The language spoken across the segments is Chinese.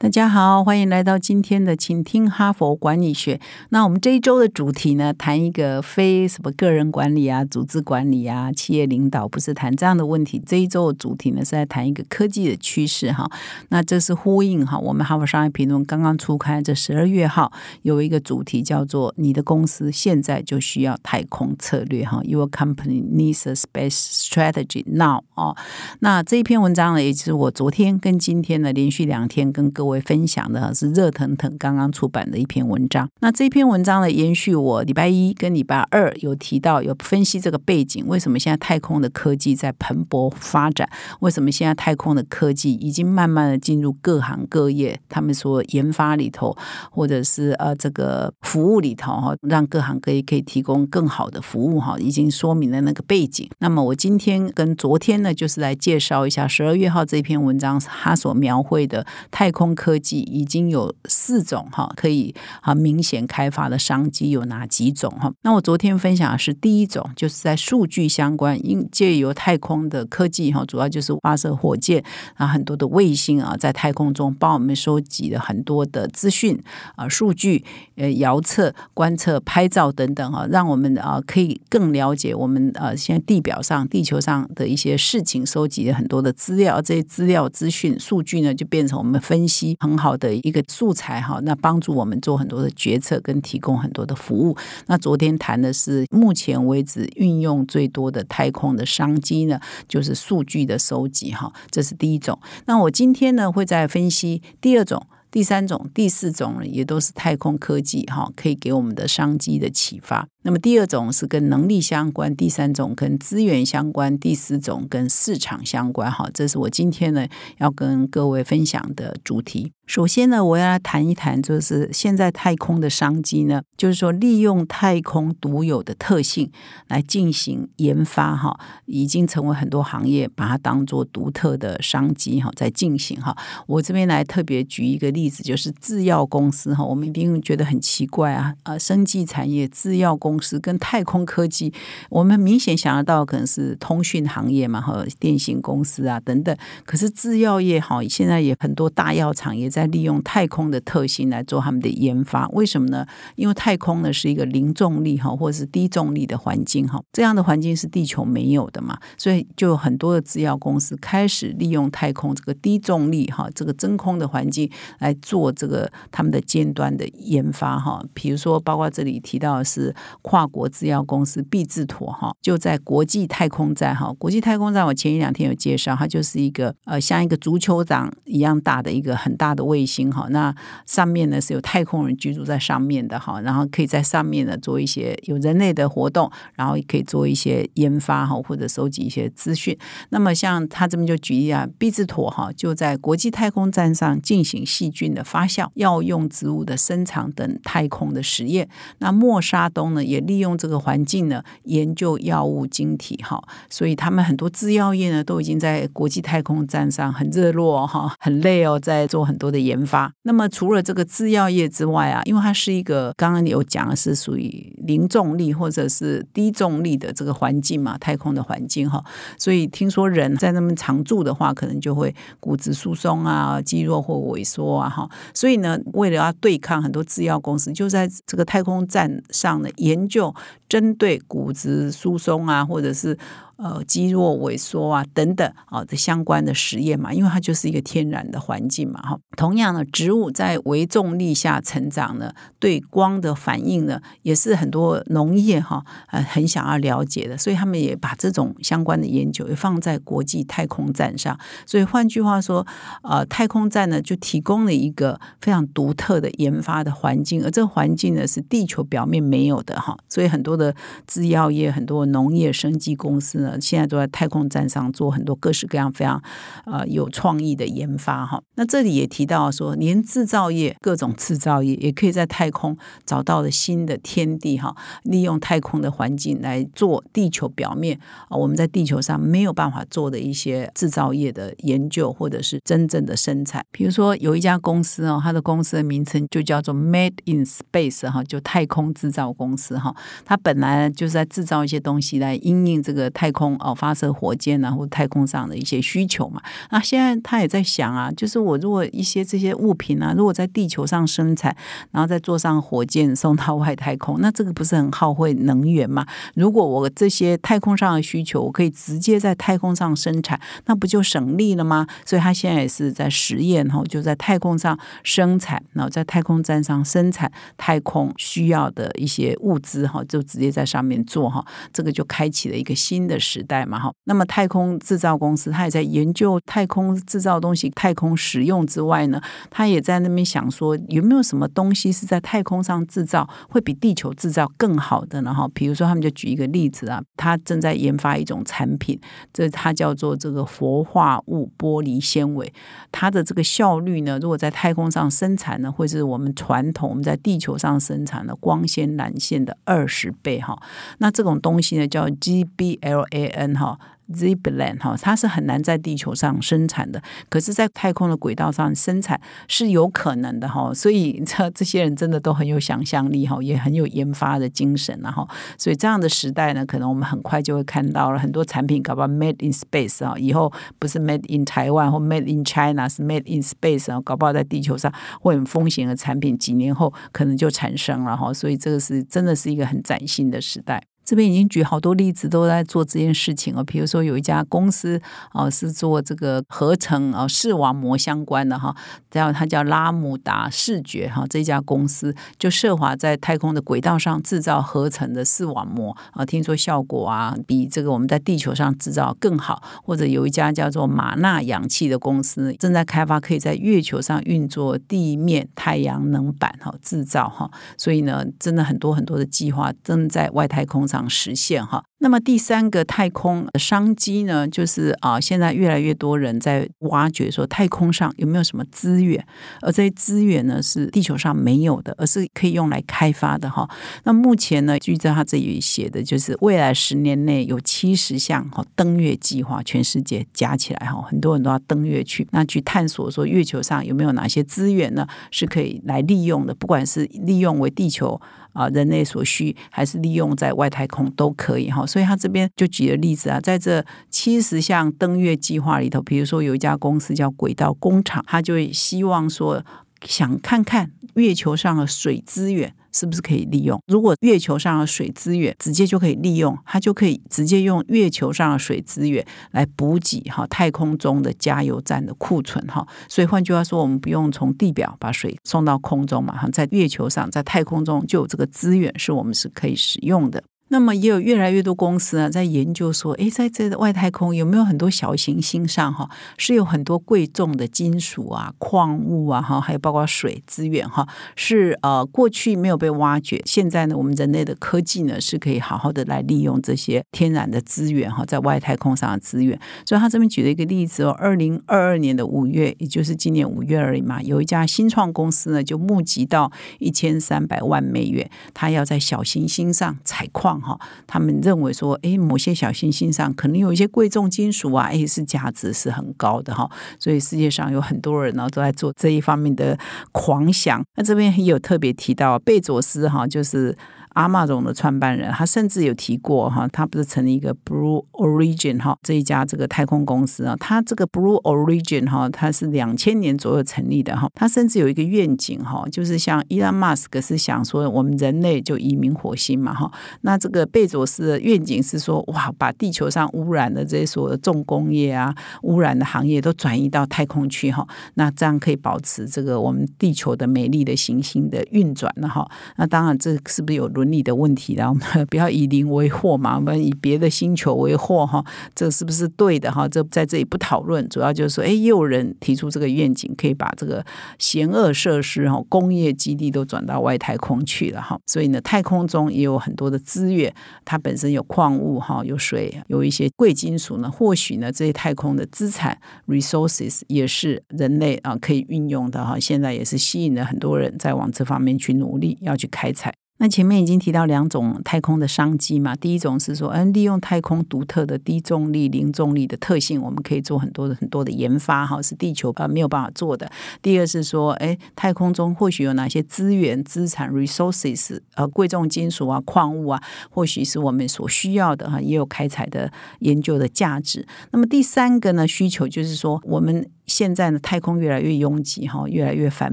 大家好，欢迎来到今天的请听哈佛管理学。那我们这一周的主题呢，谈一个非什么个人管理啊、组织管理啊、企业领导，不是谈这样的问题。这一周的主题呢，是在谈一个科技的趋势哈。那这是呼应哈，我们哈佛商业评论刚刚出刊这十二月号有一个主题叫做“你的公司现在就需要太空策略”哈，Your company needs a space strategy now 哦。那这一篇文章呢，也就是我昨天跟今天呢连续两天跟各位分享的是热腾腾刚刚出版的一篇文章。那这篇文章呢，延续我礼拜一跟礼拜二有提到，有分析这个背景，为什么现在太空的科技在蓬勃发展？为什么现在太空的科技已经慢慢的进入各行各业？他们说研发里头，或者是呃这个服务里头哈，让各行各业可以提供更好的服务哈，已经说明了那个背景。那么我今天跟昨天呢，就是来介绍一下十二月号这篇文章，它所描绘的太空。科技已经有四种哈，可以啊明显开发的商机有哪几种哈？那我昨天分享的是第一种，就是在数据相关，因借由太空的科技哈，主要就是发射火箭啊，很多的卫星啊，在太空中帮我们收集了很多的资讯啊、数据呃、遥测、观测、拍照等等哈，让我们啊可以更了解我们呃现在地表上、地球上的一些事情，收集了很多的资料，这些资料、资讯、数据呢，就变成我们分析。很好的一个素材哈，那帮助我们做很多的决策跟提供很多的服务。那昨天谈的是目前为止运用最多的太空的商机呢，就是数据的收集哈，这是第一种。那我今天呢会再分析第二种。第三种、第四种，也都是太空科技哈，可以给我们的商机的启发。那么第二种是跟能力相关，第三种跟资源相关，第四种跟市场相关哈。这是我今天呢要跟各位分享的主题。首先呢，我要来谈一谈，就是现在太空的商机呢，就是说利用太空独有的特性来进行研发哈，已经成为很多行业把它当做独特的商机哈，在进行哈。我这边来特别举一个例子，就是制药公司哈，我们一定觉得很奇怪啊，呃，生技产业制药公司跟太空科技，我们明显想得到可能是通讯行业嘛，和电信公司啊等等，可是制药业哈，现在也很多大药厂也在。利用太空的特性来做他们的研发，为什么呢？因为太空呢是一个零重力哈，或者是低重力的环境哈，这样的环境是地球没有的嘛，所以就有很多的制药公司开始利用太空这个低重力哈，这个真空的环境来做这个他们的尖端的研发哈。比如说，包括这里提到的是跨国制药公司毕志妥哈，就在国际太空站哈，国际太空站我前一两天有介绍，它就是一个呃像一个足球场一样大的一个很大的。卫星哈，那上面呢是有太空人居住在上面的哈，然后可以在上面呢做一些有人类的活动，然后也可以做一些研发哈，或者收集一些资讯。那么像他这边就举例啊，毕志妥哈就在国际太空站上进行细菌的发酵、药用植物的生长等太空的实验。那默沙东呢也利用这个环境呢研究药物晶体哈，所以他们很多制药业呢都已经在国际太空站上很热络哈，很累哦，在做很多的。研发。那么除了这个制药业之外啊，因为它是一个刚刚有讲的是属于零重力或者是低重力的这个环境嘛，太空的环境哈，所以听说人在那边常住的话，可能就会骨质疏松啊、肌肉或萎缩啊哈。所以呢，为了要对抗很多制药公司，就在这个太空站上呢研就针对骨质疏松啊，或者是。呃，肌肉萎缩啊，等等啊，这相关的实验嘛，因为它就是一个天然的环境嘛，哈。同样的，植物在微重力下成长呢，对光的反应呢，也是很多农业哈呃很想要了解的，所以他们也把这种相关的研究也放在国际太空站上。所以换句话说，呃，太空站呢就提供了一个非常独特的研发的环境，而这个环境呢是地球表面没有的哈。所以很多的制药业、很多农业生技公司呢。呢，现在都在太空站上做很多各式各样非常呃有创意的研发哈。那这里也提到说，连制造业各种制造业也可以在太空找到了新的天地哈，利用太空的环境来做地球表面啊我们在地球上没有办法做的一些制造业的研究或者是真正的生产。比如说有一家公司哦，它的公司的名称就叫做 Made in Space 哈，就太空制造公司哈。它本来就是在制造一些东西来应应这个太空空哦发射火箭啊或太空上的一些需求嘛。那现在他也在想啊，就是我如果一些这些物品啊，如果在地球上生产，然后再坐上火箭送到外太空，那这个不是很耗费能源吗？如果我这些太空上的需求，我可以直接在太空上生产，那不就省力了吗？所以他现在也是在实验哈，就在太空上生产，然后在太空站上生产太空需要的一些物资哈，就直接在上面做哈，这个就开启了一个新的时代嘛哈。那么太空制造公司，他也在研究太空制造东西、太空使用之外呢，他也在那边想说，有没有什么东西是在太空上制造会比地球制造更好的呢？哈，比如说他们就举一个例子啊，他正在研发一种产品，这它叫做这个氟化物玻璃纤维，它的这个效率呢，如果在太空上生产呢，会是我们传统我们在地球上生产的光纤缆线的二十倍哈。那这种东西呢，叫 GBLA A N 哈。Ziplan 哈，它是很难在地球上生产的，可是，在太空的轨道上生产是有可能的哈。所以，这这些人真的都很有想象力哈，也很有研发的精神然后，所以这样的时代呢，可能我们很快就会看到了很多产品，搞不好 Made in Space 啊，以后不是 Made in 台湾或 Made in China，是 Made in Space 啊，搞不好在地球上会很风险的产品，几年后可能就产生了哈。所以，这个是真的是一个很崭新的时代。这边已经举好多例子，都在做这件事情哦。比如说有一家公司哦，是做这个合成哦视网膜相关的哈，然后它叫拉姆达视觉哈，这家公司就设法在太空的轨道上制造合成的视网膜啊，听说效果啊比这个我们在地球上制造更好。或者有一家叫做马纳氧气的公司正在开发可以在月球上运作地面太阳能板哈制造哈，所以呢，真的很多很多的计划正在外太空上。实现哈。那么第三个太空商机呢，就是啊，现在越来越多人在挖掘说太空上有没有什么资源，而这些资源呢是地球上没有的，而是可以用来开发的哈。那目前呢，据在他这里写的就是未来十年内有七十项哈登月计划，全世界加起来哈，很多人都要登月去，那去探索说月球上有没有哪些资源呢是可以来利用的，不管是利用为地球啊人类所需，还是利用在外太空都可以哈。所以他这边就举了例子啊，在这七十项登月计划里头，比如说有一家公司叫轨道工厂，他就希望说想看看月球上的水资源是不是可以利用。如果月球上的水资源直接就可以利用，他就可以直接用月球上的水资源来补给哈太空中的加油站的库存哈。所以换句话说，我们不用从地表把水送到空中嘛，哈，在月球上，在太空中就有这个资源是我们是可以使用的。那么也有越来越多公司啊，在研究说，哎，在这外太空有没有很多小行星上哈，是有很多贵重的金属啊、矿物啊哈，还有包括水资源哈，是呃过去没有被挖掘，现在呢，我们人类的科技呢是可以好好的来利用这些天然的资源哈，在外太空上的资源。所以他这边举了一个例子哦，二零二二年的五月，也就是今年五月而已嘛，有一家新创公司呢，就募集到一千三百万美元，他要在小行星上采矿。哈，他们认为说，哎，某些小行星上可能有一些贵重金属啊，哎，是价值是很高的哈，所以世界上有很多人呢都在做这一方面的狂想。那这边也有特别提到贝佐斯哈，就是。阿玛总的创办人，他甚至有提过哈，他不是成立一个 Blue Origin 哈这一家这个太空公司啊，他这个 Blue Origin 哈，他是两千年左右成立的哈，他甚至有一个愿景哈，就是像 Elon Musk 是想说我们人类就移民火星嘛哈，那这个贝佐斯的愿景是说哇，把地球上污染的这些所有的重工业啊，污染的行业都转移到太空去哈，那这样可以保持这个我们地球的美丽的行星的运转了哈，那当然这是不是有伦伦理的问题了，我们不要以邻为祸嘛，我们以别的星球为祸哈，这是不是对的哈？这在这里不讨论，主要就是说，哎，也有人提出这个愿景，可以把这个险恶设施哈、工业基地都转到外太空去了哈。所以呢，太空中也有很多的资源，它本身有矿物哈、有水、有一些贵金属呢，或许呢，这些太空的资产 resources 也是人类啊可以运用的哈。现在也是吸引了很多人在往这方面去努力，要去开采。那前面已经提到两种太空的商机嘛，第一种是说，嗯，利用太空独特的低重力、零重力的特性，我们可以做很多的很多的研发，哈，是地球啊没有办法做的。第二是说，哎，太空中或许有哪些资源、资产 （resources） 呃，贵重金属啊、矿物啊，或许是我们所需要的哈，也有开采的研究的价值。那么第三个呢，需求就是说我们。现在呢，太空越来越拥挤哈，越来越繁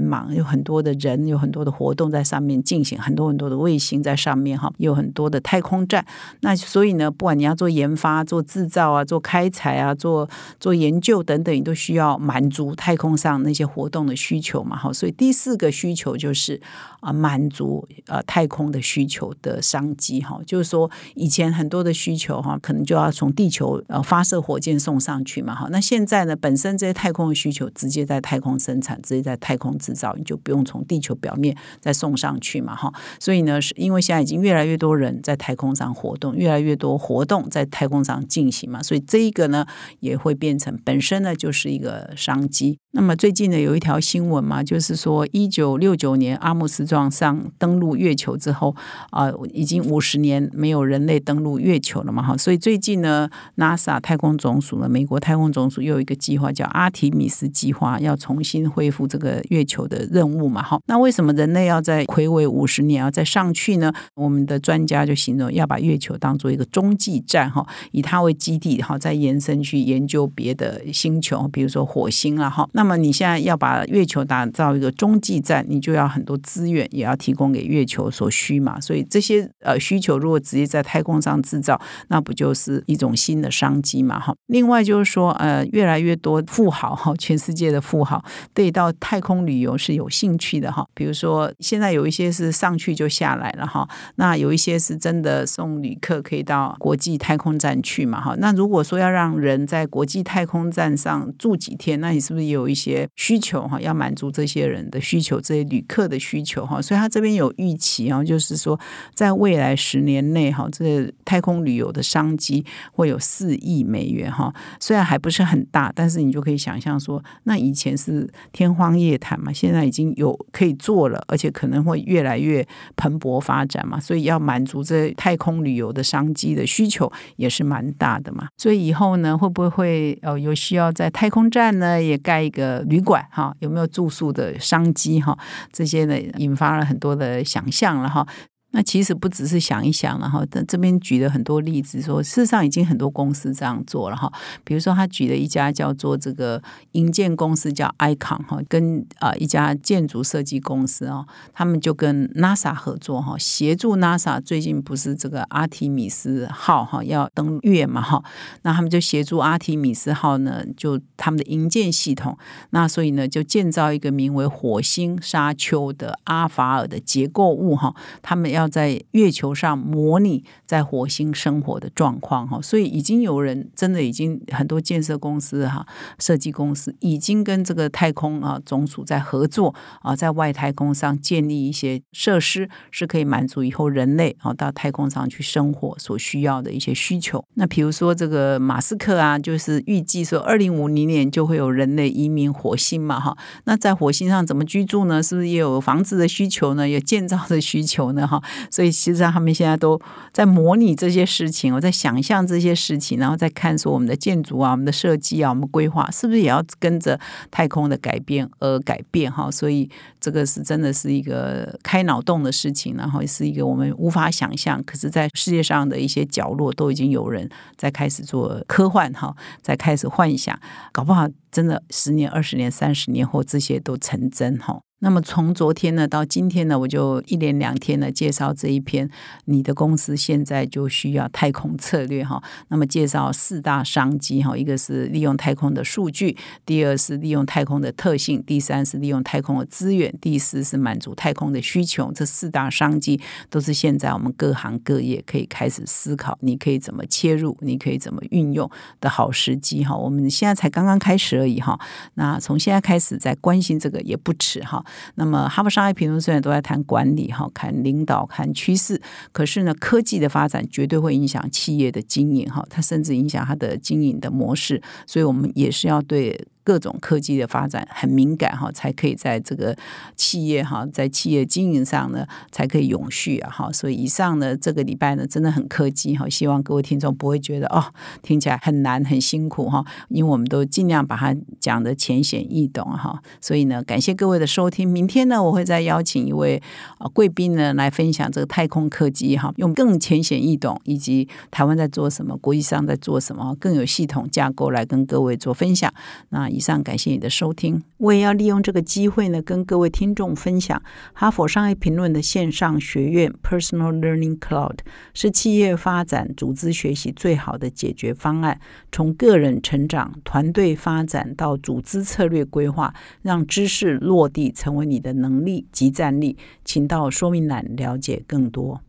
忙，有很多的人，有很多的活动在上面进行，很多很多的卫星在上面哈，有很多的太空站。那所以呢，不管你要做研发、做制造啊、做开采啊、做做研究等等，你都需要满足太空上那些活动的需求嘛。哈，所以第四个需求就是啊，满足呃太空的需求的商机哈。就是说，以前很多的需求哈，可能就要从地球呃发射火箭送上去嘛。哈，那现在呢，本身这些太空的需求直接在太空生产，直接在太空制造，你就不用从地球表面再送上去嘛，哈。所以呢，是因为现在已经越来越多人在太空上活动，越来越多活动在太空上进行嘛，所以这一个呢也会变成本身呢就是一个商机。那么最近呢有一条新闻嘛，就是说一九六九年阿姆斯壮上登陆月球之后啊，已经五十年没有人类登陆月球了嘛，哈。所以最近呢，NASA 太空总署呢，美国太空总署又有一个计划叫阿提。米斯计划要重新恢复这个月球的任务嘛？哈，那为什么人类要在魁伟五十年要再上去呢？我们的专家就形容要把月球当做一个中继站，哈，以它为基地，哈，再延伸去研究别的星球，比如说火星了，哈。那么你现在要把月球打造一个中继站，你就要很多资源，也要提供给月球所需嘛。所以这些呃需求如果直接在太空上制造，那不就是一种新的商机嘛？哈。另外就是说，呃，越来越多富豪。哈，全世界的富豪对到太空旅游是有兴趣的哈。比如说，现在有一些是上去就下下来了哈。那有一些是真的送旅客可以到国际太空站去嘛哈。那如果说要让人在国际太空站上住几天，那你是不是也有一些需求哈？要满足这些人的需求，这些旅客的需求哈。所以他这边有预期啊，就是说在未来十年内哈，这太空旅游的商机会有四亿美元哈。虽然还不是很大，但是你就可以想象。说那以前是天荒夜谈嘛，现在已经有可以做了，而且可能会越来越蓬勃发展嘛，所以要满足这太空旅游的商机的需求也是蛮大的嘛。所以以后呢，会不会呃有需要在太空站呢也盖一个旅馆哈？有没有住宿的商机哈？这些呢引发了很多的想象了哈。那其实不只是想一想了哈，这边举了很多例子，说事实上已经很多公司这样做了哈。比如说他举了一家叫做这个营建公司叫 Icon 哈，跟啊一家建筑设计公司哦，他们就跟 NASA 合作哈，协助 NASA 最近不是这个阿提米斯号哈要登月嘛哈，那他们就协助阿提米斯号呢，就他们的营建系统，那所以呢就建造一个名为火星沙丘的阿法尔的结构物哈，他们要。在月球上模拟在火星生活的状况哈，所以已经有人真的已经很多建设公司哈、设计公司已经跟这个太空啊总署在合作啊，在外太空上建立一些设施，是可以满足以后人类啊到太空上去生活所需要的一些需求。那比如说这个马斯克啊，就是预计说二零五零年就会有人类移民火星嘛哈，那在火星上怎么居住呢？是不是也有房子的需求呢？有建造的需求呢？哈？所以，其实上他们现在都在模拟这些事情，我在想象这些事情，然后再看说我们的建筑啊、我们的设计啊、我们规划是不是也要跟着太空的改变而改变哈？所以，这个是真的是一个开脑洞的事情，然后是一个我们无法想象，可是在世界上的一些角落都已经有人在开始做科幻哈，在开始幻想，搞不好。真的十年、二十年、三十年后，这些都成真哈。那么从昨天呢到今天呢，我就一连两天呢介绍这一篇，你的公司现在就需要太空策略哈。那么介绍四大商机哈，一个是利用太空的数据，第二是利用太空的特性，第三是利用太空的资源，第四是满足太空的需求。这四大商机都是现在我们各行各业可以开始思考，你可以怎么切入，你可以怎么运用的好时机哈。我们现在才刚刚开始而已哈，那从现在开始在关心这个也不迟哈。那么，哈佛商业评论虽然都在谈管理、哈看领导、看趋势，可是呢，科技的发展绝对会影响企业的经营，哈，它甚至影响它的经营的模式，所以我们也是要对。各种科技的发展很敏感哈，才可以在这个企业哈，在企业经营上呢，才可以永续啊哈。所以以上呢，这个礼拜呢，真的很科技哈，希望各位听众不会觉得哦，听起来很难很辛苦哈，因为我们都尽量把它讲的浅显易懂哈。所以呢，感谢各位的收听。明天呢，我会再邀请一位啊贵宾呢来分享这个太空科技哈，用更浅显易懂，以及台湾在做什么，国际上在做什么，更有系统架构来跟各位做分享。那。以上感谢你的收听，我也要利用这个机会呢，跟各位听众分享哈佛商业评论的线上学院 Personal Learning Cloud 是企业发展、组织学习最好的解决方案。从个人成长、团队发展到组织策略规划，让知识落地成为你的能力及战力。请到说明栏了解更多。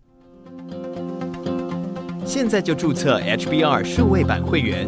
现在就注册 HBR 数位版会员。